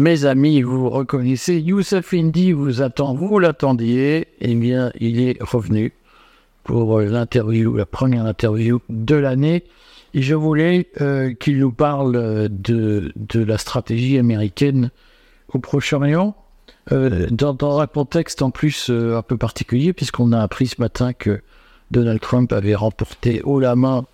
mes amis, vous reconnaissez, Youssef Indy vous attend, vous l'attendiez, eh bien, il est revenu pour l'interview, la première interview de l'année. Et je voulais euh, qu'il nous parle de, de, la stratégie américaine au Proche-Orient, euh, dans, dans, un contexte en plus euh, un peu particulier, puisqu'on a appris ce matin que Donald Trump avait remporté haut la main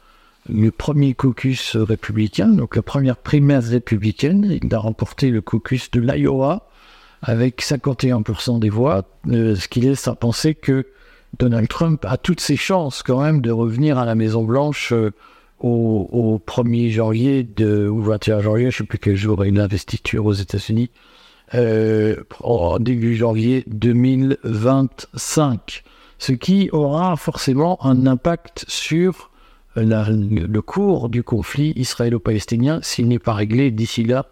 le premier caucus républicain, donc la première primaire républicaine. Il a remporté le caucus de l'Iowa avec 51% des voix, euh, ce qui laisse à penser que Donald Trump a toutes ses chances quand même de revenir à la Maison Blanche euh, au, 1er janvier de, ou 21 janvier, je ne sais plus quel jour est l'investiture aux États-Unis, euh, en début janvier 2025. Ce qui aura forcément un impact sur le cours du conflit israélo-palestinien s'il n'est pas réglé d'ici là,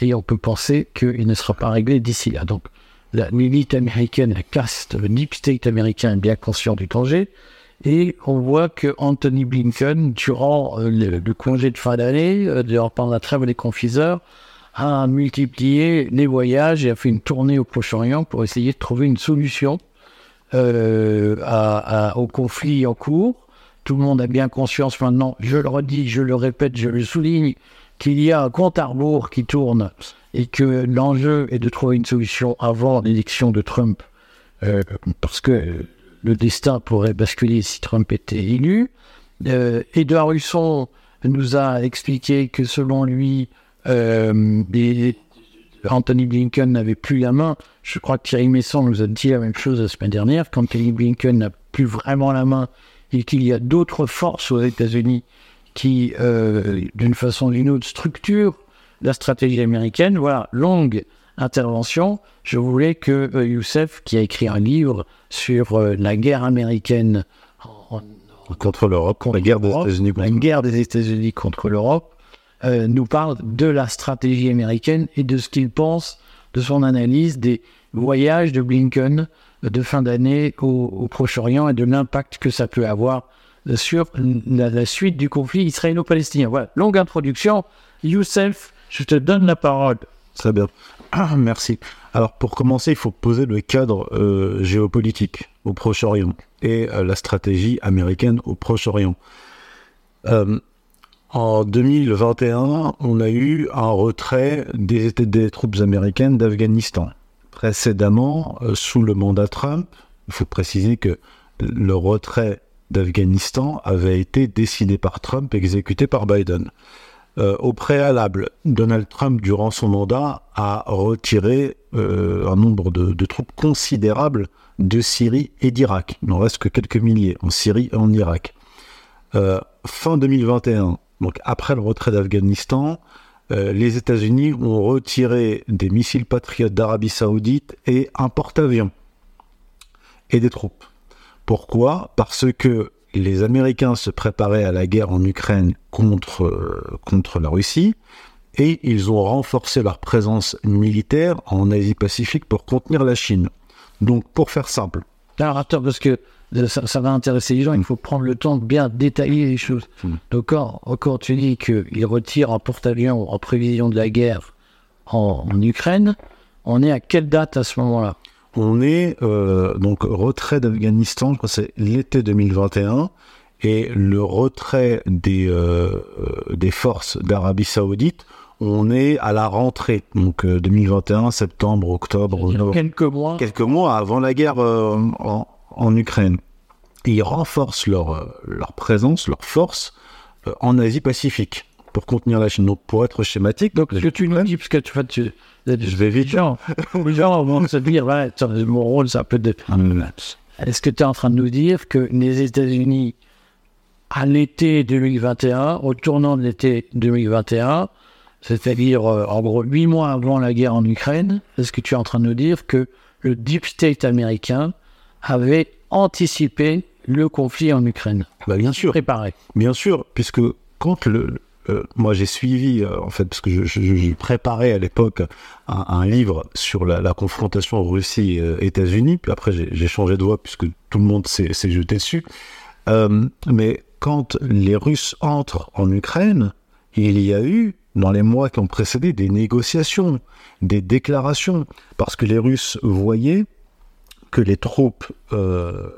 et on peut penser qu'il ne sera pas réglé d'ici là. Donc la milite américaine, la caste, le deep state américain est bien conscient du danger, et on voit que Anthony Blinken, durant euh, le, congé de fin d'année, euh, pendant la trêve des confiseurs, a multiplié les voyages et a fait une tournée au Proche-Orient pour essayer de trouver une solution euh, au conflit en cours tout le monde a bien conscience maintenant, je le redis, je le répète, je le souligne, qu'il y a un compte à rebours qui tourne et que l'enjeu est de trouver une solution avant l'élection de Trump, euh, parce que le destin pourrait basculer si Trump était élu. Euh, Edouard Husson nous a expliqué que selon lui, euh, Anthony Blinken n'avait plus la main. Je crois que Thierry Messon nous a dit la même chose la semaine dernière. Quand Anthony Blinken n'a plus vraiment la main et qu'il y a d'autres forces aux États-Unis qui, euh, d'une façon ou d'une autre, structurent la stratégie américaine. Voilà, longue intervention. Je voulais que euh, Youssef, qui a écrit un livre sur euh, la guerre américaine contre l'Europe, la guerre des États-Unis contre, la guerre des États-Unis contre l'Europe, nous parle de la stratégie américaine et de ce qu'il pense de son analyse des voyages de Blinken de fin d'année au, Proche-Orient et de l'impact que ça peut avoir sur la, suite du conflit israélo-palestinien. Voilà, longue introduction. Youssef, je te donne la parole. Très bien. Merci. Alors pour commencer, il faut poser le cadre euh, géopolitique au Proche-Orient et euh, la stratégie américaine au Proche-Orient. Euh, en 2021, on a eu un retrait des troupes américaines d'Afghanistan précédemment, euh, sous le mandat Trump, il faut préciser que le retrait d'Afghanistan avait été décidé par Trump, exécuté par Biden. Euh, au préalable, Donald Trump, durant son mandat, a retiré euh, un nombre de, troupes considérables de Syrie et d'Irak. Il n'en reste que quelques milliers en Syrie et en Irak. fin 2021, donc après le retrait d'Afghanistan, euh, les États-Unis ont retiré des missiles patriotes d'Arabie Saoudite et un porte-avions et des troupes. Pourquoi? Parce que les Américains se préparaient à la guerre en Ukraine contre, euh, contre la Russie et ils ont renforcé leur présence militaire en Asie-Pacifique pour contenir la Chine. Donc, pour faire simple. Alors, attends, parce que ça, va intéresser les gens, il faut prendre le temps de bien détailler les choses. Hmm. Donc quand, tu dis qu'il retire un porte-avions en prévision de la guerre en, Ukraine, on est à quelle date à ce moment-là? On est euh, donc retrait d'Afghanistan, je crois c'est l'été 2021, et le retrait des, euh, des forces d'Arabie Saoudite, on est à la rentrée, donc 2021, euh, septembre, octobre. Quelques mois. Quelques mois avant la guerre en, en Ukraine. Ils renforcent leur, euh, leur présence, leur force euh, en Asie-Pacifique pour contenir la Chine. Donc, pour être schématique. Donc, ce que tu nous dis, parce que tu, tu, je vais vite. Genre, genre vont se dire, ouais, mon rôle, c'est un peu de. Est-ce que tu es en train de nous dire que les États-Unis, à l'été 2021, au tournant de l'été 2021, c'est-à-dire euh, en gros huit mois avant la guerre en Ukraine, est-ce que tu es en train de nous dire que le deep state américain avait anticipé le conflit en Ukraine. Bah bien sûr. Préparé. Bien sûr, puisque quand le, euh, moi j'ai suivi euh, en fait parce que je, préparais à l'époque un, livre sur la, confrontation Russie-États-Unis. Puis après j'ai changé de voix puisque tout le monde s'est jeté dessus. Euh, mais quand les Russes entrent en Ukraine, il y a eu dans les mois qui ont précédé, des négociations, des déclarations, parce que les Russes voyaient que les troupes euh,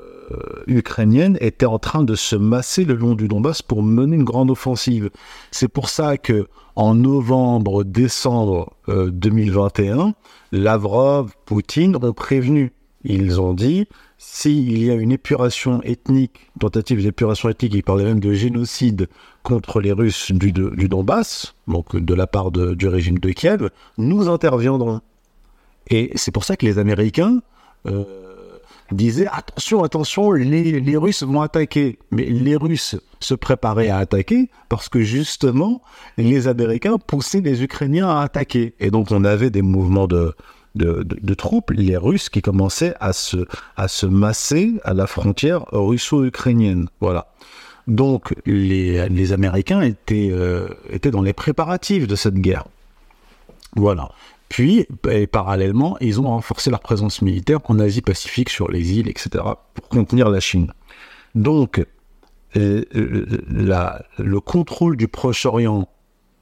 ukrainiennes étaient en train de se masser le long du Donbass pour mener une grande offensive. C'est pour ça que en novembre, décembre 2021, Lavrov, Poutine ont prévenu. Ils ont dit s'il y a une épuration ethnique, tentative d'épuration ethnique, ils parlaient même de génocide contre les Russes du, du Donbass, donc de la part du régime de Kiev, nous interviendrons. Et c'est pour ça que les Américains euh, disaient attention, attention, les, les, Russes vont attaquer. Mais les Russes se préparaient à attaquer parce que justement, les Américains poussaient les Ukrainiens à attaquer. Et donc on avait des mouvements de, de, troupes, les Russes, qui commençaient à se, à se masser à la frontière russo-ukrainienne. Voilà. Donc les, les Américains étaient, euh, étaient dans les préparatifs de cette guerre. Voilà. Puis, parallèlement, ils ont renforcé leur présence militaire en Asie-Pacifique, sur les îles, etc., pour contenir la Chine. Donc, euh, la, le contrôle du Proche-Orient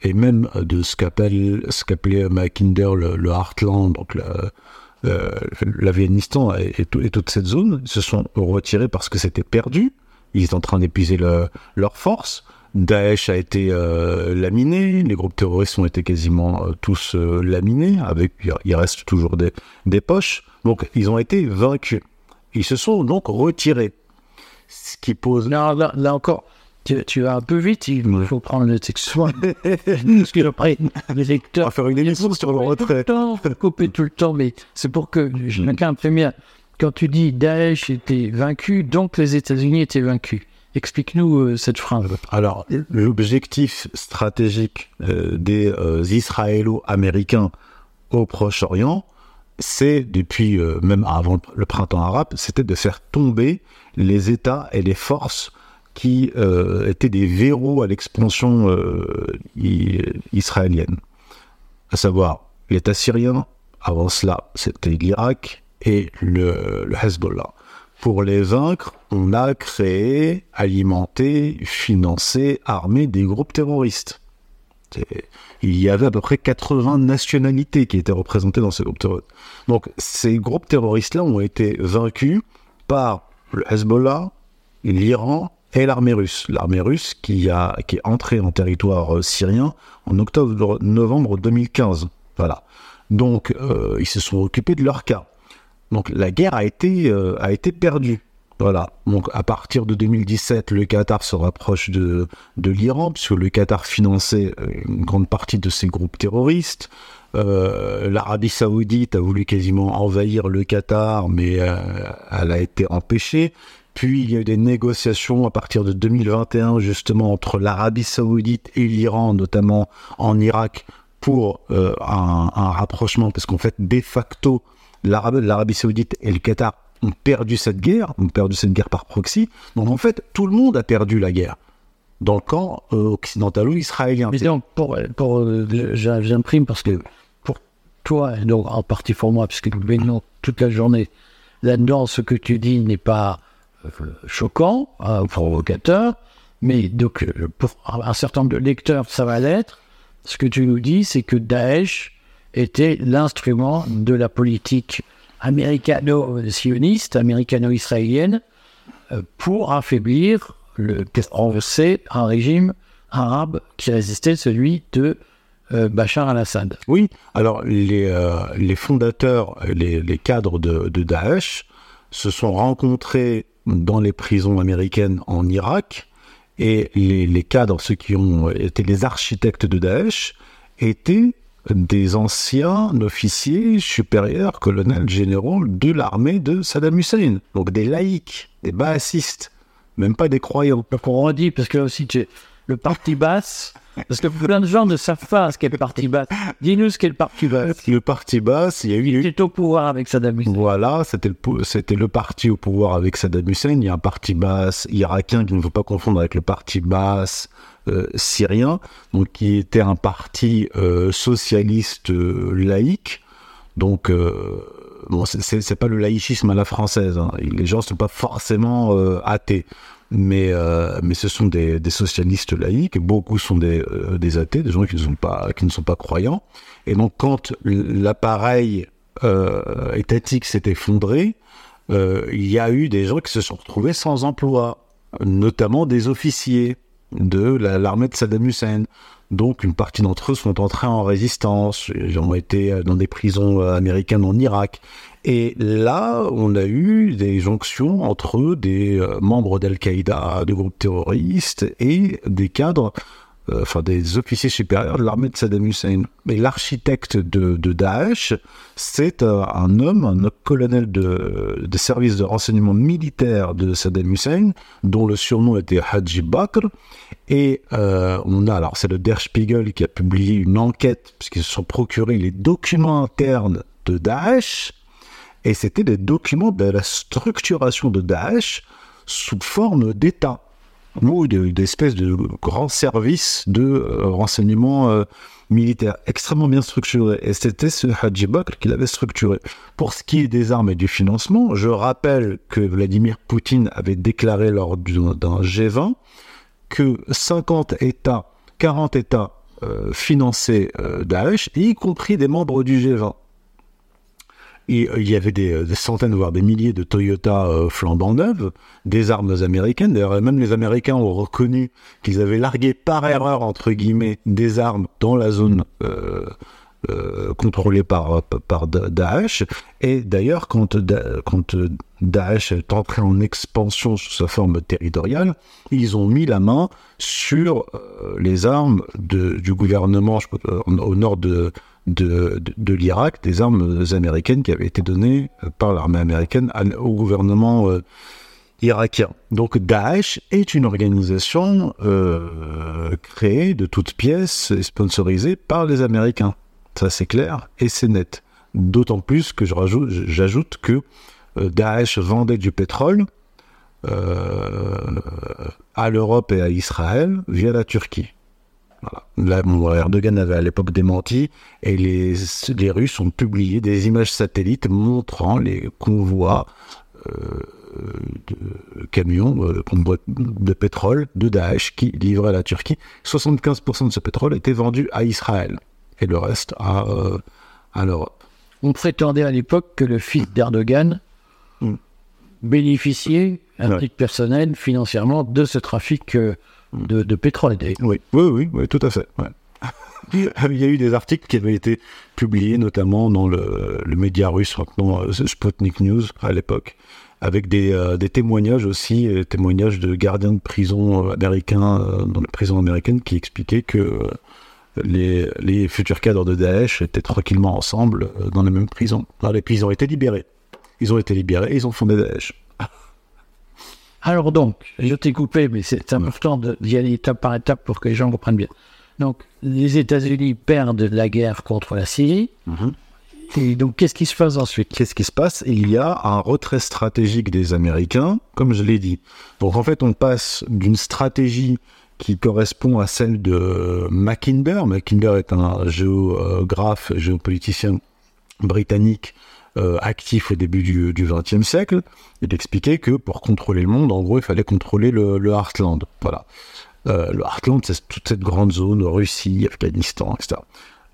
et même de ce qu'appelait Mackinder le, Heartland, donc l'Afghanistan et, et, toute cette zone, se sont retirés parce que c'était perdu. Ils étaient en train d'épuiser leur force. Daesh a été euh, laminé, les groupes terroristes ont été quasiment euh, tous euh, laminés, avec il reste toujours des, des poches. Donc ils ont été vaincus. Ils se sont donc retirés. Ce qui pose. là, là encore, tu, vas un peu vite, il faut prendre le texte. Parce que après, les lecteurs. On va faire une émission sur le retrait. Couper tout le temps, mais c'est pour que chacun bien. Quand tu dis Daesh était vaincu, donc les États-Unis étaient vaincus. Explique-nous euh, cette phrase. Alors, l'objectif stratégique euh, des euh, Israélo-Américains au Proche-Orient, c'est, depuis même avant le printemps arabe, c'était de faire tomber les États et les forces qui étaient des verrous à l'expansion israélienne. À savoir l'État syrien, avant cela c'était l'Irak et le, Hezbollah. Pour les vaincre, on a créé, alimenté, financé, armé des groupes terroristes. Il y avait à peu près 80 nationalités qui étaient représentées dans ces groupes terroristes. Donc ces groupes terroristes-là ont été vaincus par le Hezbollah, l'Iran et l'armée russe. L'armée russe qui, a, qui est entrée en territoire euh, syrien en octobre-novembre 2015. Voilà. Donc, euh, ils se sont occupés de leur cas. Donc, la guerre a été, euh, a perdue. Voilà. Donc, à partir de 2017, le Qatar se rapproche de, de l'Iran, puisque le Qatar finançait une grande partie de ces groupes terroristes. Euh, L'Arabie Saoudite a voulu quasiment envahir le Qatar, mais elle a été empêchée. Puis il y a eu des négociations à partir de 2021 justement entre l'Arabie saoudite et l'Iran, notamment en Irak, pour euh, un, rapprochement, parce qu'en fait, de facto, l'Arabie saoudite et le Qatar ont perdu cette guerre, ont perdu cette guerre par proxy. Donc en fait, tout le monde a perdu la guerre dans le camp euh, occidentalo-israélien. Mais donc, pour, euh, j'imprime parce que pour toi, donc en partie pour moi, puisque nous baignons toute la journée là-dedans, ce que tu dis n'est pas choquant, euh, provocateur, mais donc euh, pour un certain nombre de lecteurs, ça va l'être. Ce que tu nous dis, c'est que Daesh était l'instrument de la politique américano-sioniste, américano-israélienne, euh, pour affaiblir sait, un régime arabe qui résistait celui de Bachar al-Assad. Oui, alors les, les fondateurs, les, les cadres de, de, Daesh se sont rencontrés dans les prisons américaines en Irak. Et les, cadres, ceux qui ont été les architectes de Daesh, étaient des anciens officiers supérieurs, colonels généraux de l'armée de Saddam Hussein. Donc des laïcs, des baassistes, même pas des croyants. Donc on redit, parce que là aussi, le parti basse, parce que plein de gens ne savent pas ce qu'est le parti basse. Dis-nous ce qu'est le parti basse. Le parti basse, il y a eu. Il était au pouvoir avec Saddam Hussein. Voilà, c'était le, c'était le parti au pouvoir avec Saddam Hussein. Il y a un parti basse irakien qu'il ne faut pas confondre avec le parti basse syrien, donc qui était un parti euh, socialiste euh, laïque. Donc, bon, c'est pas le laïcisme à la française. Hein. Les gens ne sont pas forcément athées. mais, euh, mais ce sont des, socialistes laïcs, beaucoup sont des, euh, des athées, des gens qui ne, sont pas, qui ne sont pas croyants. Et donc quand l'appareil euh, étatique s'est effondré, euh, il y a eu des gens qui se sont retrouvés sans emploi, notamment des officiers de l'armée de Saddam Hussein. Donc une partie d'entre eux sont entrés en résistance, ils ont été dans des prisons américaines en Irak. Et là, on a eu des jonctions entre des euh, membres d'Al-Qaïda, des groupes terroristes, et des cadres, euh, enfin des officiers supérieurs de l'armée de Saddam Hussein. Mais l'architecte de, Daesh, c'est euh, un homme, un colonel de, de service de renseignement militaire de Saddam Hussein, dont le surnom était Haji Bakr. Et on a, alors c'est le Der Spiegel qui a publié une enquête, puisqu'ils se sont procurés les documents internes de Daesh, et c'était des documents de la structuration de Daesh sous forme d'État, ou d'espèces de, grands services de euh, renseignement euh, militaire extrêmement bien structurés. Et c'était ce Haji Bakr qui l'avait structuré. Pour ce qui est des armes et du financement, je rappelle que Vladimir Poutine avait déclaré lors d'un G20 que 50 États, 40 États euh, finançaient Daesh, y compris des membres du G20. Il y avait des, centaines, voire des milliers de Toyota euh, flambant neuves, des armes américaines. D'ailleurs, même les Américains ont reconnu qu'ils avaient largué par erreur, entre guillemets, des armes dans la zone euh, euh contrôlée par, par Daesh. Et d'ailleurs, quand, quand Daesh est entré en expansion sous sa forme territoriale, ils ont mis la main sur les armes du gouvernement au nord de de, l'Irak, des armes américaines qui avaient été données par l'armée américaine au gouvernement euh, irakien. Donc Daesh est une organisation euh, créée de toutes pièces et sponsorisée par les Américains. Ça c'est clair et c'est net. D'autant plus que j'ajoute que euh, Daesh vendait du pétrole à l'Europe et à Israël via la Turquie. Là, Erdogan avait à l'époque démenti et les, les Russes ont publié des images satellites montrant les convois euh, de camions euh, de pétrole de Daesh qui livraient à la Turquie. 75% de ce pétrole était vendu à Israël et le reste à, euh, à l'Europe. On prétendait à l'époque que le fils d'Erdogan hmm. bénéficiait, à titre personnel, financièrement, de ce trafic de, pétrole. Oui, oui, oui, tout à fait. Il y a eu des articles qui avaient été publiés, notamment dans le, média russe, maintenant euh, Sputnik News à l'époque, avec des, euh, témoignages aussi, euh, témoignages de gardiens de prison américains dans les prisons américaines qui expliquaient que les, futurs cadres de Daesh étaient tranquillement ensemble dans les mêmes prisons. les prisons ont été libérés. Ils ont été libérés et ils ont fondé Daesh. Alors donc, je t'ai coupé, mais c'est important d'y aller étape par étape pour que les gens comprennent bien. Donc, les États-Unis perdent la guerre contre la Syrie. Mhm. Et donc, qu'est-ce qui se passe ensuite? Qu'est-ce qui se passe? Il y a un retrait stratégique des Américains, comme je l'ai dit. Donc, en fait, on passe d'une stratégie qui correspond à celle de Mackinder. Mackinder est un géographe, géopoliticien britannique euh, actif au début du XXe siècle, il expliquait que pour contrôler le monde, en gros, il fallait contrôler le, Heartland. Voilà. Euh, le Heartland, c'est toute cette grande zone, Russie, Afghanistan, etc.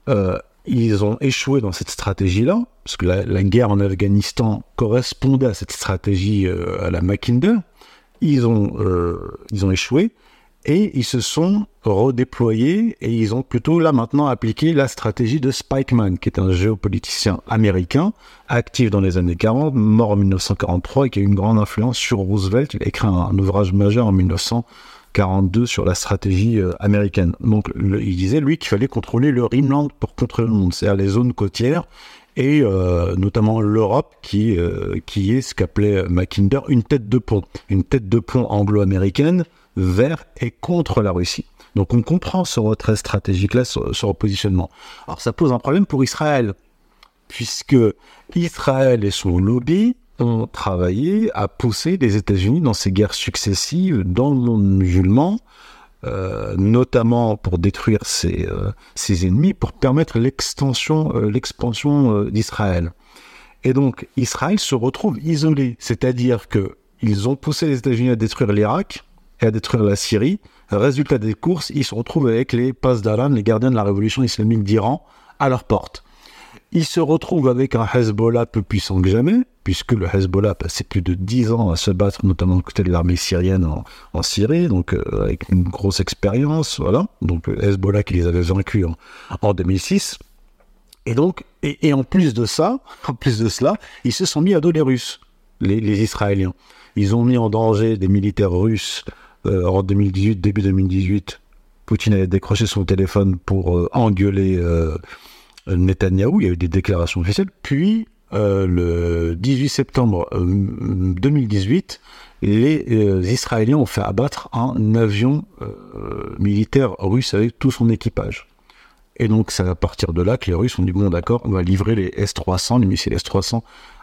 Euh, ils ont échoué dans cette stratégie-là, parce que la, guerre en Afghanistan correspondait à cette stratégie à la Mackinder. Ils ont, ils ont échoué et ils se sont redéployés et ils ont plutôt là maintenant appliqué la stratégie de Spikeman, qui est un géopoliticien américain, actif dans les années 40, mort en 1943 et qui a eu une grande influence sur Roosevelt. Il a écrit un, ouvrage majeur en 1942 sur la stratégie euh, américaine. Donc il disait, lui, qu'il fallait contrôler le Rimland pour contrôler le monde, c'est-à-dire les zones côtières et euh, notamment l'Europe qui, euh, qui est ce qu'appelait Mackinder une tête de pont, une tête de pont anglo-américaine vers et contre la Russie. Donc on comprend ce retrait stratégique-là, ce, repositionnement. Alors ça pose un problème pour Israël, puisque Israël et son lobby ont travaillé à pousser les États-Unis dans ces guerres successives dans le monde musulman, euh, notamment pour détruire ses, euh, ses, ennemis, pour permettre l'extension, euh, l'expansion d'Israël. Et donc Israël se retrouve isolé, c'est-à-dire que ils ont poussé les États-Unis à détruire l'Irak, et à détruire la Syrie. Résultat des courses, ils se retrouvent avec les Pasdaran, les gardiens de la révolution islamique d'Iran, à leur porte. Ils se retrouvent avec un Hezbollah plus puissant que jamais, puisque le Hezbollah a passé plus de 10 ans à se battre, notamment côté de l'armée syrienne en, Syrie, donc euh, avec une grosse expérience, voilà. Donc Hezbollah qui les avait vaincus en, 2006. Et donc, et, en plus de ça, en plus de cela, ils se sont mis à dos les Russes, les, Israéliens. Ils ont mis en danger des militaires russes euh, en 2018, début 2018. Poutine avait décroché son téléphone pour euh, engueuler Netanyahou, il y a eu des déclarations officielles, puis euh, le 18 septembre 2018, euh, les euh, Israéliens ont fait abattre un avion militaire russe avec tout son équipage. Et donc c'est à partir de là que les Russes ont dit bon d'accord, on va livrer les S-300, les missiles S-300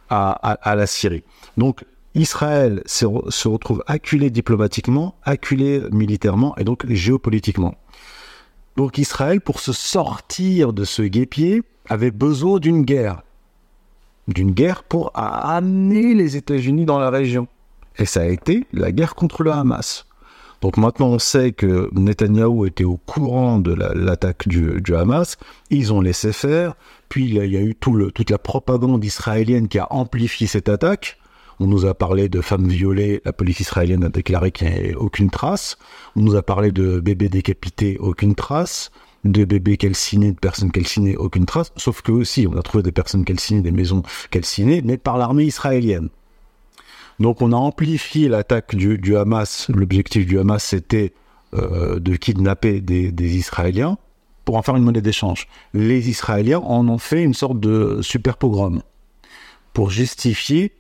à, la Syrie. Donc Israël se, retrouve acculé diplomatiquement, acculé militairement et donc géopolitiquement. Donc Israël, pour se sortir de ce guépier, avait besoin d'une guerre. D'une guerre pour amener les États-Unis dans la région. Et ça a été la guerre contre le Hamas. Donc maintenant on sait que Netanyahou était au courant de l'attaque du, Hamas, ils ont laissé faire, puis il y a, eu toute la propagande israélienne qui a amplifié cette attaque, on nous a parlé de femmes violées, la police israélienne a déclaré qu'il n'y avait aucune trace. On nous a parlé de bébés décapités, aucune trace. De bébés calcinés, de personnes calcinées, aucune trace. Sauf que aussi, on a trouvé des personnes calcinées, des maisons calcinées, mais par l'armée israélienne. Donc on a amplifié l'attaque du, Hamas. L'objectif du Hamas, c'était euh, de kidnapper des, des Israéliens pour en faire une monnaie d'échange. Les Israéliens en ont fait une sorte de super pogrom pour justifier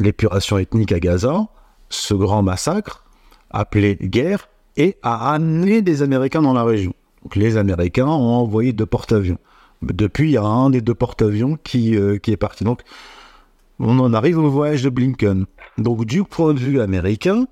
l'épuration ethnique à Gaza, ce grand massacre, appelé guerre, et a amené des Américains dans la région. Donc les Américains ont envoyé deux porte-avions. Depuis, il y a un des deux porte-avions qui, euh, qui est parti. Donc, on en arrive au voyage de Blinken. Donc, du point de vue américain,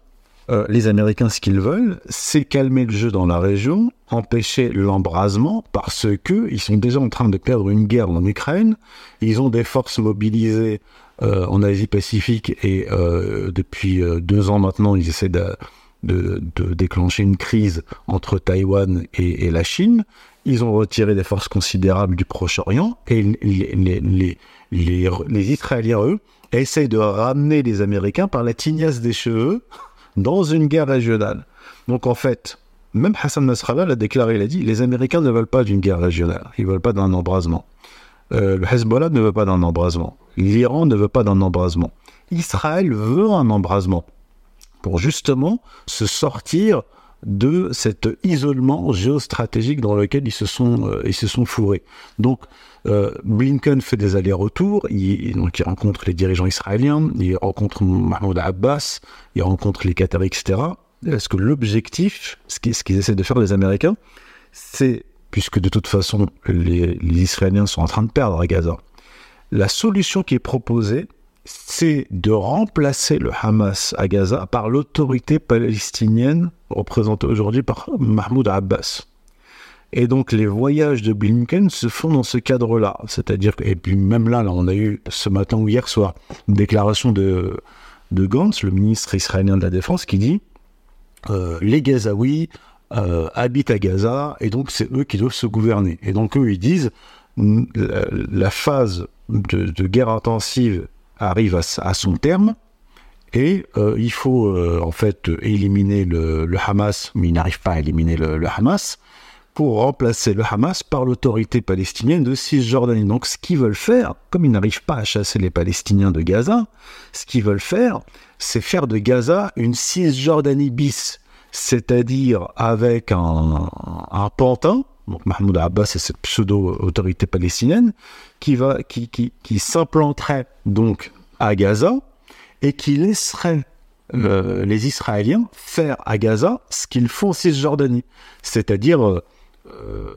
euh, les Américains, ce qu'ils veulent, c'est calmer le jeu dans la région, empêcher l'embrasement, parce que ils sont déjà en train de perdre une guerre en Ukraine. Ils ont des forces mobilisées en Asie-Pacifique et euh, depuis euh, deux ans maintenant, ils essaient de, déclencher une crise entre Taïwan et, la Chine. Ils ont retiré des forces considérables du Proche-Orient et les, Israéliens, eux, essayent de ramener les Américains par la tignasse des cheveux dans une guerre régionale. Donc en fait, même Hassan Nasrallah l'a déclaré, il a dit, les Américains ne veulent pas d'une guerre régionale, ils veulent pas d'un embrasement. Euh, le Hezbollah ne veut pas d'un embrasement. L'Iran ne veut pas d'un embrasement. Israël veut un embrasement pour justement se sortir de cet isolement géostratégique dans lequel ils se sont, euh, ils se sont fourrés. Donc, euh, Blinken fait des allers-retours, il, donc il rencontre les dirigeants israéliens, il rencontre Mahmoud Abbas, il rencontre les Qataris, etc. Est-ce que l'objectif, ce qu'ils essaient de faire les Américains, c'est puisque de toute façon, les, Israéliens sont en train de perdre à Gaza. La solution qui est proposée, c'est de remplacer le Hamas à Gaza par l'autorité palestinienne représentée aujourd'hui par Mahmoud Abbas. Et donc les voyages de Blinken se font dans ce cadre-là. C'est-à-dire, et puis même là, là, on a eu ce matin ou hier soir une déclaration de, de Gantz, le ministre israélien de la Défense, qui dit euh, les Gazaouis euh, habitent à Gaza et donc c'est eux qui doivent se gouverner. Et donc eux ils disent la, phase de, guerre intensive arrive à, son terme et euh, il faut euh, en fait éliminer le, Hamas, mais ils n'arrivent pas à éliminer le, Hamas pour remplacer le Hamas par l'autorité palestinienne de Cisjordanie. Donc ce qu'ils veulent faire, comme ils n'arrivent pas à chasser les Palestiniens de Gaza, ce qu'ils veulent faire, c'est faire de Gaza une Cisjordanie bis c'est-à-dire avec un, pantin, donc Mahmoud Abbas et cette pseudo-autorité palestinienne, qui, va, qui, qui, s'implanterait donc à Gaza et qui laisserait euh, les Israéliens faire à Gaza ce qu'ils font en Cisjordanie, c'est-à-dire euh, euh,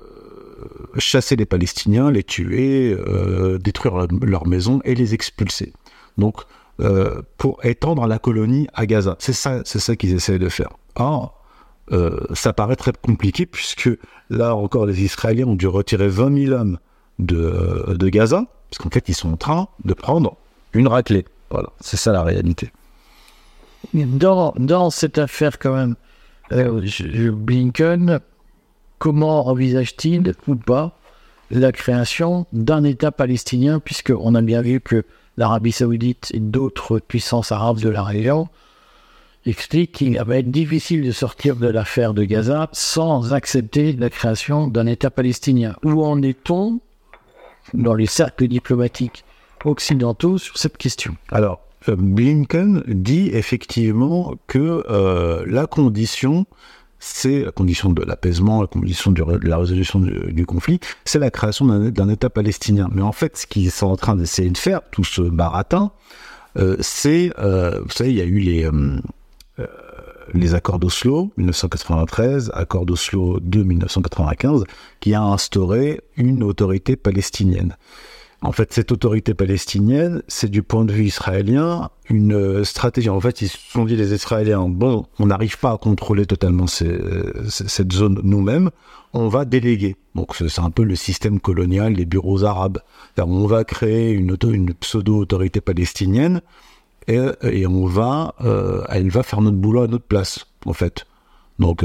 chasser les Palestiniens, les tuer, détruire leurs maisons et les expulser. Donc, pour étendre la colonie à Gaza. C'est ça, c'est ça qu'ils essaient de faire. Or, euh, ça paraît très compliqué puisque là encore les Israéliens ont dû retirer 20 000 hommes de, de Gaza, parce qu'en fait ils sont en train de prendre une raclée. Voilà, c'est ça la réalité. dans, dans cette affaire, quand même, euh, Blinken, comment envisage-t-il ou pas la création d'un État palestinien, puisqu'on a bien vu que l'Arabie saoudite et d'autres puissances arabes de la région expliquent qu'il va être difficile de sortir de l'affaire de Gaza sans accepter la création d'un État palestinien. Où en est-on dans les cercles diplomatiques occidentaux sur cette question? Alors, euh, Blinken dit effectivement que euh, la condition, c'est la condition de l'apaisement, la condition de la résolution du, conflit, c'est la création d'un État palestinien. Mais en fait, ce qu'ils sont en train d'essayer de faire, tout ce baratin, euh, c'est, euh, vous savez, il y a eu les, euh, accords d'Oslo 1993, accords d'Oslo de 1995, qui a instauré une autorité palestinienne. En fait, cette autorité palestinienne, c'est du point de vue israélien une euh, stratégie. En fait, ils se sont dit les Israéliens, bon, on n'arrive pas à contrôler totalement euh, cette zone nous-mêmes, on va déléguer. Donc c'est un peu le système colonial des bureaux arabes. On va créer une, auto- une pseudo-autorité palestinienne et, on va, euh, elle va faire notre boulot à notre place, en fait. Donc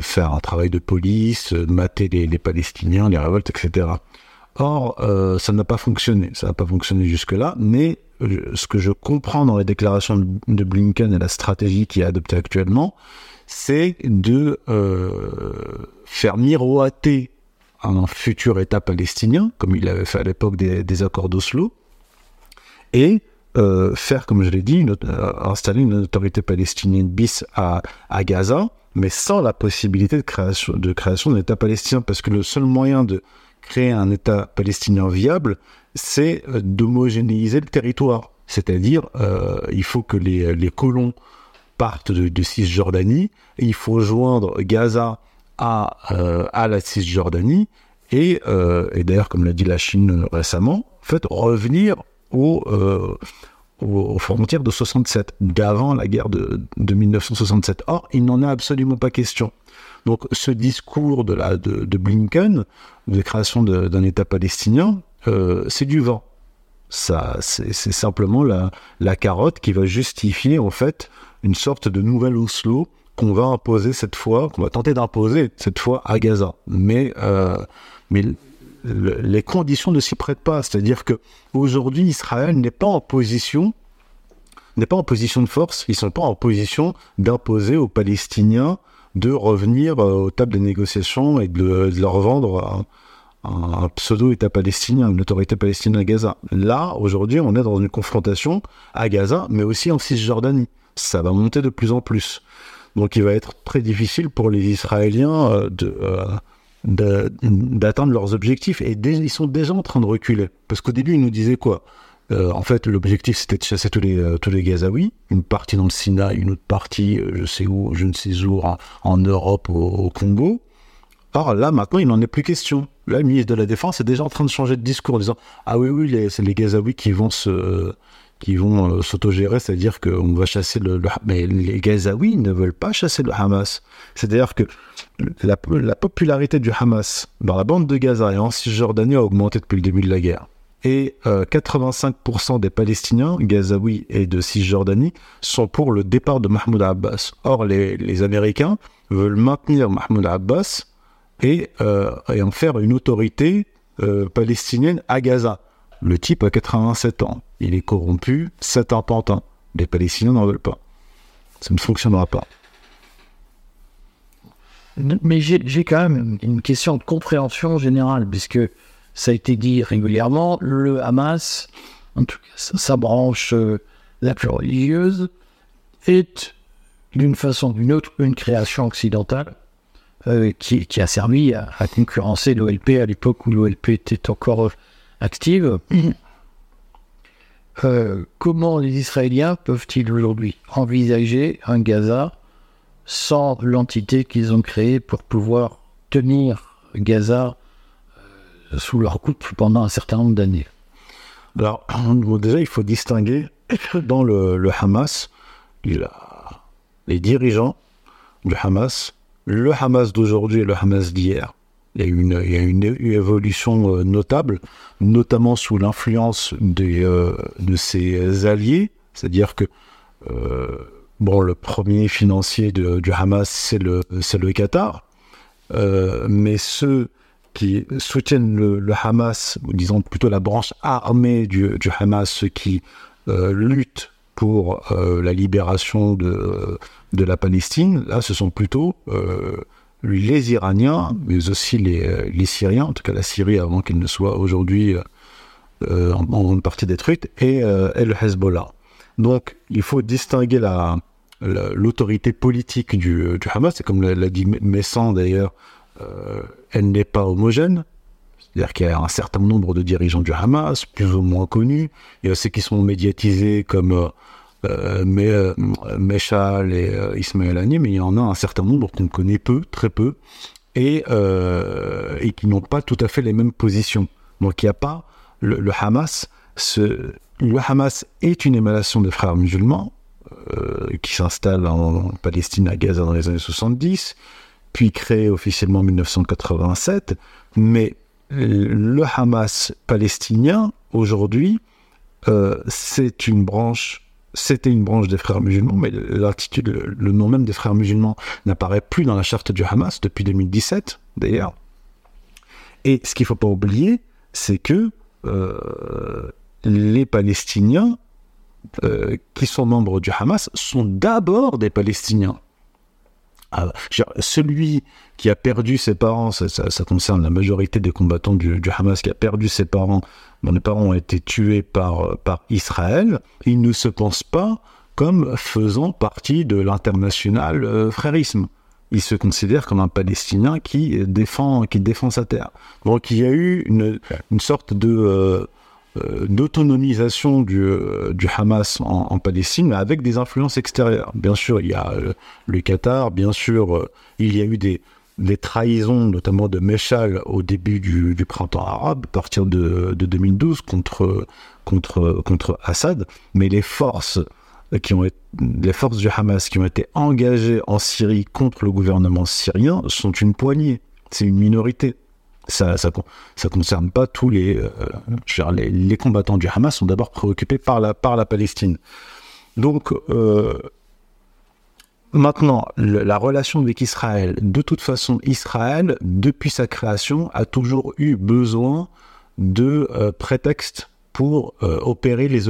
faire un travail de police, mater les Palestiniens, les révoltes, etc. Or, euh, ça n'a pas fonctionné. Ça n'a pas fonctionné jusque-là, mais euh, ce que je comprends dans les déclarations de, Blinken et la stratégie qui est adoptée actuellement, c'est de euh, faire miroiter un futur État palestinien, comme il avait fait à l'époque des, accords d'Oslo, et faire, comme je l'ai dit, installer une autorité palestinienne bis à, à Gaza, mais sans la possibilité de création, de création d'un État palestinien, parce que le seul moyen de créer un État palestinien viable, c'est euh, d'homogénéiser le territoire. C'est-à-dire, euh, il faut que les, les colons partent de, Cisjordanie, il faut joindre Gaza à, euh, à la Cisjordanie, et, et d'ailleurs, comme l'a dit la Chine récemment, en fait, revenir au, aux, frontières de 67, d'avant la guerre de, de 1967. Or, il n'en est absolument pas question. Donc, ce discours de, la, de, Blinken, de création d'un État palestinien, euh, c'est du vent. C'est simplement la, la carotte qui va justifier, en fait, une sorte de nouvelle Oslo qu'on va imposer cette fois, qu'on va tenter d'imposer cette fois à Gaza. Mais, euh, mais le- les conditions ne s'y prêtent pas. C'est-à-dire que aujourd'hui, Israël n'est pas en position, n'est pas en position de force. Ils sont pas en position d'imposer aux Palestiniens de revenir euh, aux tables des négociations et de, leur vendre un, pseudo-État palestinien, une autorité palestinienne à Gaza. Là, aujourd'hui, on est dans une confrontation à Gaza, mais aussi en Cisjordanie. Ça va monter de plus en plus. Donc, il va être très difficile pour les Israéliens euh, euh, d'atteindre leurs objectifs. Et ils sont déjà en train de reculer. Parce qu'au début, ils nous disaient quoi? Euh, En fait, l'objectif, c'était de chasser tous les, euh, tous les Gazaouis. Une partie dans le Sinaï, une autre partie, euh, je sais où, je ne sais où, en, Europe, au, Congo. Or, là, maintenant, il n'en est plus question. Là, le ministre de la Défense est déjà en train de changer de discours en disant Ah oui, oui, c'est les Gazaouis qui vont se. qui vont s'autogérer, c'est-à-dire qu'on va chasser le, le- Mais les Gazaouis ne veulent pas chasser le Hamas. C'est-à-dire que la, la popularité du Hamas dans la bande de Gaza et en Cisjordanie a augmenté depuis le début de la guerre. Et euh, 85% des Palestiniens, Gazaouis et de Cisjordanie, sont pour le départ de Mahmoud Abbas. Or, les, Américains veulent maintenir Mahmoud Abbas et, euh, en faire une autorité euh, palestinienne à Gaza. Le type a 87 ans. Il est corrompu, c'est un pantin. Les Palestiniens n'en veulent pas. Ça ne fonctionnera pas. Mais j'ai quand même une question de compréhension générale, puisque ça a été dit régulièrement, le Hamas, en tout cas sa, branche euh, la plus religieuse, est d'une façon ou d'une autre une création occidentale euh, qui, a servi à, concurrencer l'OLP à l'époque où l'OLP était encore euh, active. Comment les Israéliens peuvent-ils aujourd'hui envisager un Gaza sans l'entité qu'ils ont créée pour pouvoir tenir Gaza sous leur coupe pendant un certain nombre d'années. Alors, déjà, il faut distinguer dans le, Hamas les dirigeants du Hamas, le Hamas d'aujourd'hui et le Hamas d'hier. Il y a une, une, évolution euh, notable, notamment sous l'influence euh, de ses alliés, c'est-à-dire que bon, le premier financier du Hamas, c'est le, c'est le Qatar. mais ceux qui soutiennent le, Hamas, disons plutôt la branche armée du, Hamas, ceux qui luttent pour la libération de, de la Palestine, là, ce sont plutôt les Iraniens, mais aussi les, les, Syriens, en tout cas la Syrie avant qu'elle ne soit aujourd'hui euh, en, grande partie détruite, et, euh, et, le Hezbollah. Donc il faut distinguer la, l'autorité politique du, du Hamas, c'est comme l'a dit Messan d'ailleurs, euh, elle n'est pas homogène. C'est-à-dire qu'il y a un certain nombre de dirigeants du Hamas, plus ou moins connus. Il y a ceux qui sont médiatisés comme euh, Meshal et Ismaël Hani, mais il y en a un certain nombre qu'on connaît peu, très peu, et, et qui n'ont pas tout à fait les mêmes positions. Donc il n'y a pas le, Hamas, le Hamas est une émanation des frères musulmans euh, qui s'installe en, Palestine, à Gaza dans les années 70, puis créé officiellement en 1987. Mais le Hamas palestinien, aujourd'hui, euh, c'est une branche c'était une branche des frères musulmans, mais l'attitude, le, nom même des frères musulmans n'apparaît plus dans la charte du Hamas depuis 2017, d'ailleurs. Et ce qu'il ne faut pas oublier, c'est que euh, les Palestiniens euh, qui sont membres du Hamas sont d'abord des Palestiniens. Ah, celui qui a perdu ses parents, ça, concerne la majorité des combattants du, Hamas qui a perdu ses parents, dont les parents ont été tués par, par Israël, il ne se pense pas comme faisant partie de l'international euh, frérisme. Il se considère comme un Palestinien qui défend, qui défend sa terre. Donc il y a eu une, une sorte de euh, d'autonomisation du, euh, du, Hamas en, Palestine, mais avec des influences extérieures. Bien sûr, il y a le Qatar, bien sûr, il y a eu des, des trahisons, notamment de Meshal au début du, du printemps arabe, à partir de, de 2012 contre, contre, contre Assad, mais les forces qui ont été, les forces du Hamas qui ont été engagées en Syrie contre le gouvernement syrien sont une poignée. C'est une minorité. Ça, ça, ça concerne pas tous les, euh, les, les, combattants du Hamas sont d'abord préoccupés par la, par la Palestine. Donc, euh, maintenant, la relation avec Israël, de toute façon, Israël, depuis sa création, a toujours eu besoin de euh, prétextes pour euh, opérer les,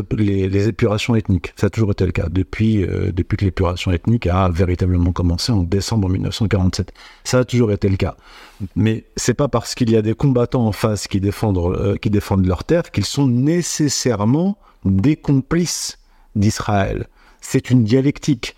les, épurations ethniques. Ça a toujours été le cas depuis, euh, depuis que l'épuration ethnique a véritablement commencé en décembre 1947. Ça a toujours été le cas. Mais c'est pas parce qu'il y a des combattants en face qui défendent, euh, qui défendent leur terre qu'ils sont nécessairement des complices d'Israël. C'est une dialectique.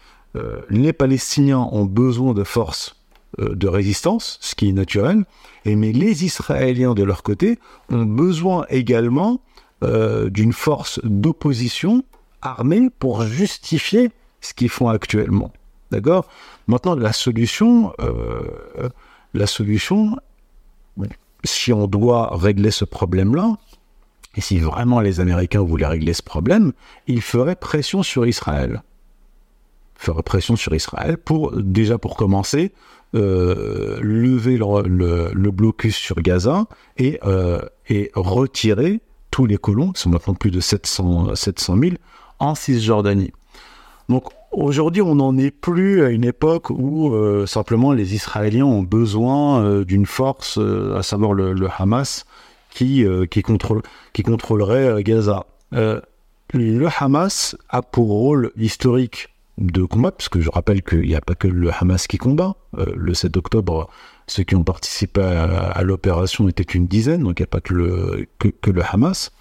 les Palestiniens ont besoin de forces de résistance, ce qui est naturel, et mais les Israéliens de leur côté ont besoin également euh, d'une force d'opposition armée pour justifier ce qu'ils font actuellement. D'accord? Maintenant, la solution, euh, la solution, si on doit régler ce problème-là, et si vraiment les Américains voulaient régler ce problème, ils feraient pression sur Israël. Ils feraient pression sur Israël pour, déjà pour commencer, euh, lever le, blocus sur Gaza et, et retirer tous les colons, qui sont maintenant plus de 700, 700 000, en Cisjordanie. Donc aujourd'hui, on n'en est plus à une époque où euh, simplement les Israéliens ont besoin euh, d'une force, euh, à savoir le, Hamas, qui, qui, contrôle, qui contrôlerait Gaza. le Hamas a pour rôle historique de combat, parce que je rappelle qu'il n'y a pas que le Hamas qui combat. le 7 octobre, ceux qui ont participé à, l'opération étaient une dizaine, donc il n'y a pas que le, Hamas.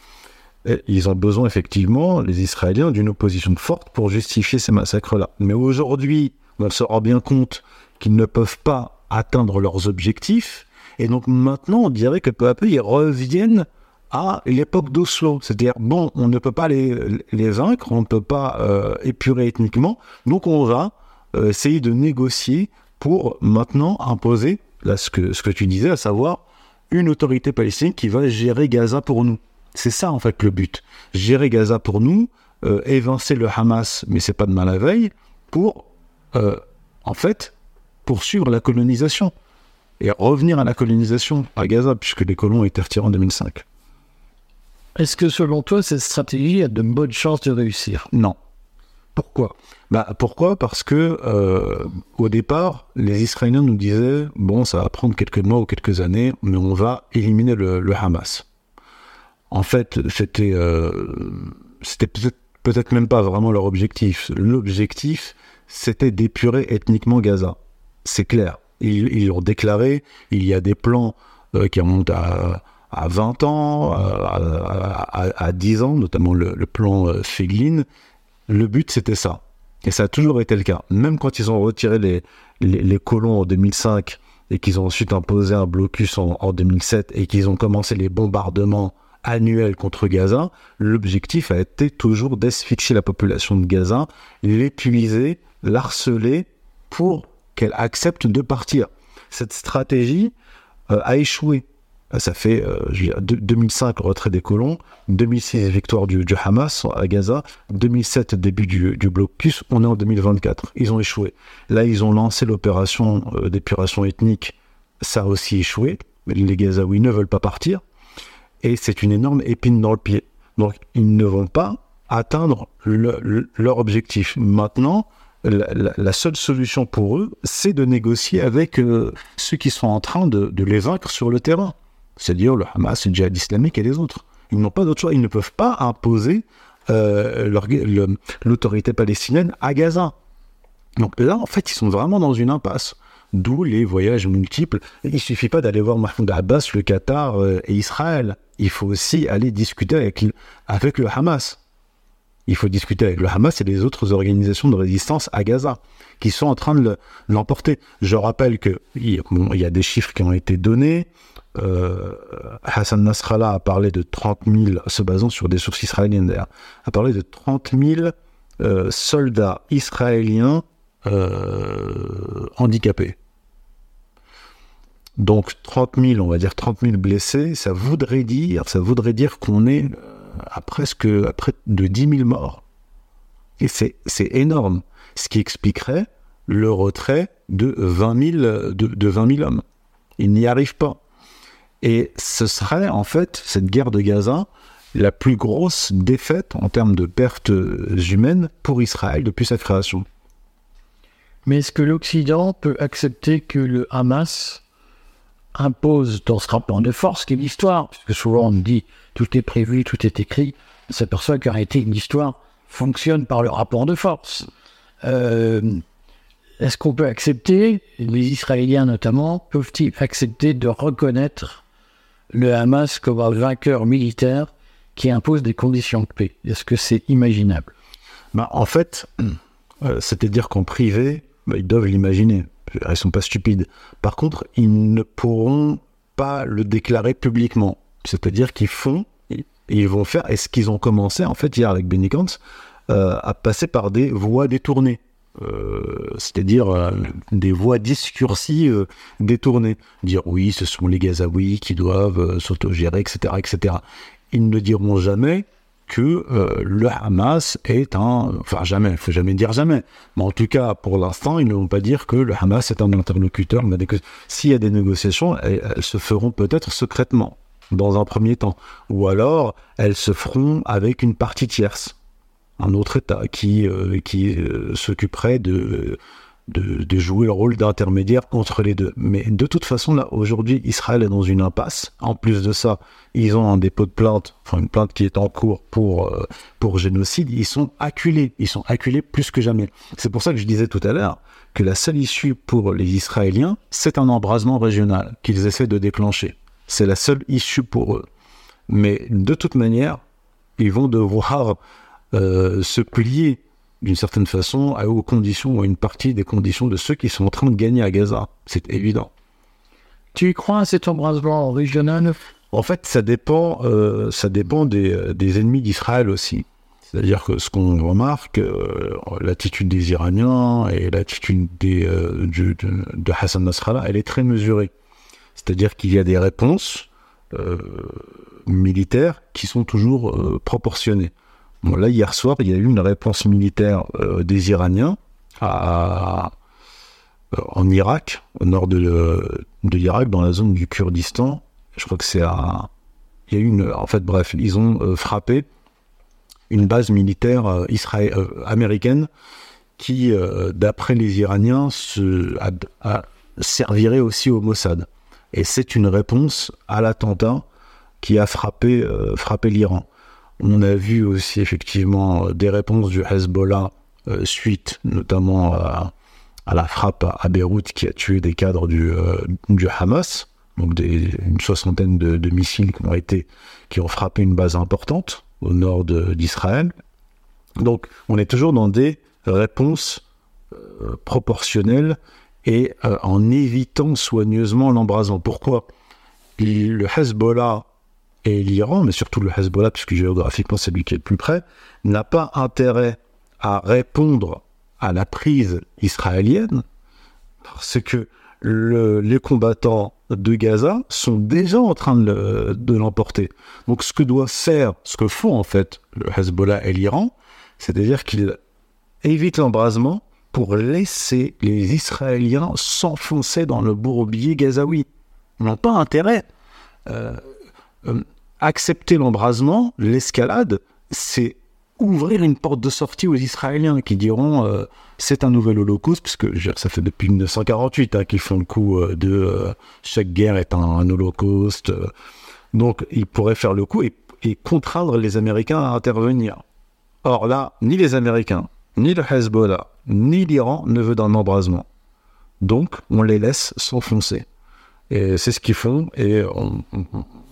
ils ont besoin effectivement, les Israéliens, d'une opposition forte pour justifier ces massacres-là. Mais aujourd'hui, on se rend bien compte qu'ils ne peuvent pas atteindre leurs objectifs. Et donc maintenant, on dirait que peu à peu, ils reviennent à l'époque d'Oslo. C'est-à-dire, bon, on ne peut pas les, les vaincre, on ne peut pas euh, épurer ethniquement, donc on va euh, essayer de négocier pour maintenant imposer là, ce que, ce que tu disais, à savoir une autorité palestinienne qui va gérer Gaza pour nous. C'est ça, en fait, le but. Gérer Gaza pour nous, euh, évincer le Hamas, mais c'est pas de mal à veille, pour, euh, en fait, poursuivre la colonisation. Et revenir à la colonisation à Gaza, puisque les colons été retirés en 2005. Est-ce que selon toi, cette stratégie a de bonnes chances de réussir? Non. Pourquoi? Bah, Pourquoi? Parce que euh, au départ, les Israéliens nous disaient bon, ça va prendre quelques mois ou quelques années, mais on va éliminer le, Hamas. En fait, c'était euh, c'était peut-être même pas vraiment leur objectif. L'objectif, c'était d'épurer ethniquement Gaza. C'est clair. Ils l'ont déclaré. Il y a des plans euh, qui remontent à, à 20 ans, à, à, 10 ans, notamment le, plan Feglin le but, c'était ça. Et ça a toujours été le cas. Même quand ils ont retiré les, les, colons en 2005 et qu'ils ont ensuite imposé un blocus en, 2007 et qu'ils ont commencé les bombardements annuels contre Gaza, l'objectif a été toujours d'asphyxier la population de Gaza, l'épuiser, l'harceler pour qu'elle accepte de partir. Cette stratégie euh, a échoué. Euh, ça fait 2005 euh, retrait des colons, 2006 victoire du, Hamas à Gaza, 2007 début du, du blocus, on est en 2024. Ils ont échoué. Là, ils ont lancé l'opération euh, d'épuration ethnique, ça a aussi échoué. Les Gazaouis ne veulent pas partir et c'est une énorme épine dans le pied. Donc, ils ne vont pas atteindre leur objectif. Maintenant, la, seule solution pour eux, c'est de négocier avec ceux qui sont en train de, de les vaincre sur le terrain c'est-à-dire le Hamas, le djihad islamique et les autres. Ils n'ont pas d'autre choix, ils ne peuvent pas imposer euh, l'autorité palestinienne à Gaza. Donc là, en fait, ils sont vraiment dans une impasse. D'où les voyages multiples. Il suffit pas d'aller voir Mahmoud Abbas, le Qatar euh, et Israël. Il faut aussi aller discuter avec, avec le Hamas. Il faut discuter avec le Hamas et les autres organisations de résistance à Gaza qui sont en train de l'emporter. Je rappelle qu'il il y a des chiffres qui ont été donnés. Euh, Hassan Nasrallah a parlé de 30 000, se basant sur des sources israéliennes d'ailleurs, a parlé de 30 000 euh, soldats israéliens euh, handicapés. Donc 30 000, on va dire 30 000 blessés, ça voudrait dire, ça voudrait dire qu'on est à presque près de 10 000 morts. Et c'est énorme, ce qui expliquerait le retrait de 20 000, de, de 20 000 hommes. Ils n'y arrivent pas. Et ce serait en fait cette guerre de Gaza la plus grosse défaite en termes de pertes humaines pour Israël depuis sa création. Mais est-ce que l'Occident peut accepter que le Hamas impose dans ce rapport de force qui est l'histoire Parce que souvent on dit tout est prévu, tout est écrit. On s'aperçoit qu'en réalité une histoire fonctionne par le rapport de force. Euh, est-ce qu'on peut accepter, les Israéliens notamment, peuvent-ils accepter de reconnaître le Hamas comme un vainqueur militaire qui impose des conditions de paix? Est-ce que c'est imaginable? Bah, En fait, euh, c'est-à-dire qu'en privé, bah, ils doivent l'imaginer. Ne sont pas stupides. Par contre, ils ne pourront pas le déclarer publiquement. C'est-à-dire qu'ils font, ils vont faire, et ce qu'ils ont commencé en fait hier avec Benny euh, à passer par des voies détournées. Euh, c'est-à-dire euh, des voies discursives détournées. Dire oui, ce sont les Gazaouis qui doivent s'autogérer, etc., etc. Ils ne diront jamais que le Hamas est un... Enfin, jamais, il faut jamais dire jamais. Mais en tout cas, pour l'instant, ils ne vont pas dire que le Hamas est un interlocuteur. S'il y a des négociations, elles se feront peut-être secrètement, dans un premier temps. Ou alors, elles se feront avec une partie tierce un autre État qui, euh, qui euh, s'occuperait de, de, jouer le rôle d'intermédiaire entre les deux. Mais de toute façon, là, aujourd'hui, Israël est dans une impasse. En plus de ça, ils ont un dépôt de plainte, enfin une plainte qui est en cours pour, euh, pour génocide. Ils sont acculés. Ils sont acculés plus que jamais. C'est pour ça que je disais tout à l'heure que la seule issue pour les Israéliens, c'est un embrasement régional qu'ils essaient de déclencher. C'est la seule issue pour eux. Mais de toute manière, ils vont devoir euh, se plier d'une certaine façon aux conditions, ou à une partie des conditions de ceux qui sont en train de gagner à Gaza. C'est évident. Tu y crois à cet embrasement régional? En fait, ça dépend, euh, ça dépend des, des ennemis d'Israël aussi. C'est-à-dire que ce qu'on remarque, euh, l'attitude des Iraniens et l'attitude de, de, Hassan Nasrallah, elle est très mesurée. C'est-à-dire qu'il y a des réponses militaires qui sont toujours proportionnées là, hier soir, il y a eu une réponse militaire euh, des Iraniens euh, en Irak, au nord de, l'Irak, dans la zone du Kurdistan. Je crois que c'est à. Il y a eu une. En fait, bref, ils ont euh, frappé une base militaire euh, israé- euh, américaine qui, euh, d'après les Iraniens, servirait aussi au Mossad. Et c'est une réponse à l'attentat qui a frappé, euh, frappé l'Iran. On a vu aussi effectivement euh, des réponses du Hezbollah euh, suite notamment à, la frappe à, Beyrouth qui a tué des cadres du, euh, Hamas, donc une soixantaine de, missiles qui ont, frappé une base importante au nord d'Israël. Donc on est toujours dans des réponses proportionnelles et en évitant soigneusement l'embrasement. Pourquoi? Le Hezbollah et l'Iran, mais surtout le Hezbollah, puisque géographiquement c'est lui qui est le plus près, n'a pas intérêt à répondre à la prise israélienne, parce que le- les combattants de Gaza sont déjà en train de l'emporter. Donc ce que doit faire, ce que font en fait le Hezbollah et l'Iran, c'est-à-dire qu'ils évitent l'embrasement pour laisser les Israéliens s'enfoncer dans le bourbier gazaoui. Ils n'ont pas intérêt. Euh, euh, accepter l'embrasement, l'escalade, c'est ouvrir une porte de sortie aux Israéliens qui diront euh, c'est un nouvel holocauste, puisque ça fait depuis 1948 hein, qu'ils font le coup euh, de chaque guerre est un, holocauste. donc ils pourraient faire le coup et, contraindre les Américains à intervenir. Or là, ni les Américains, ni le Hezbollah, ni l'Iran ne veut d'un embrasement. Donc on les laisse s'enfoncer. Et c'est ce qu'ils font, et on-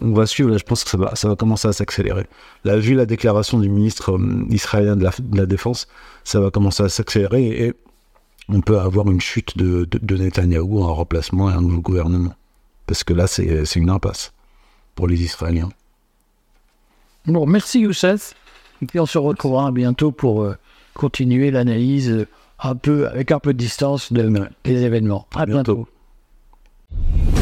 on va suivre, là, je pense que ça va, ça va commencer à s'accélérer. Là, vu la déclaration du ministre euh, israélien de la, de la Défense, ça va commencer à s'accélérer, et on peut avoir une chute de, de, de Netanyahou, un remplacement et un nouveau gouvernement. Parce que là, c'est une impasse pour les Israéliens. Bon, merci Youssef. Et puis on se retrouvera bientôt pour euh, continuer l'analyse euh, un peu avec un peu de distance de, des événements. À bientôt. bientôt.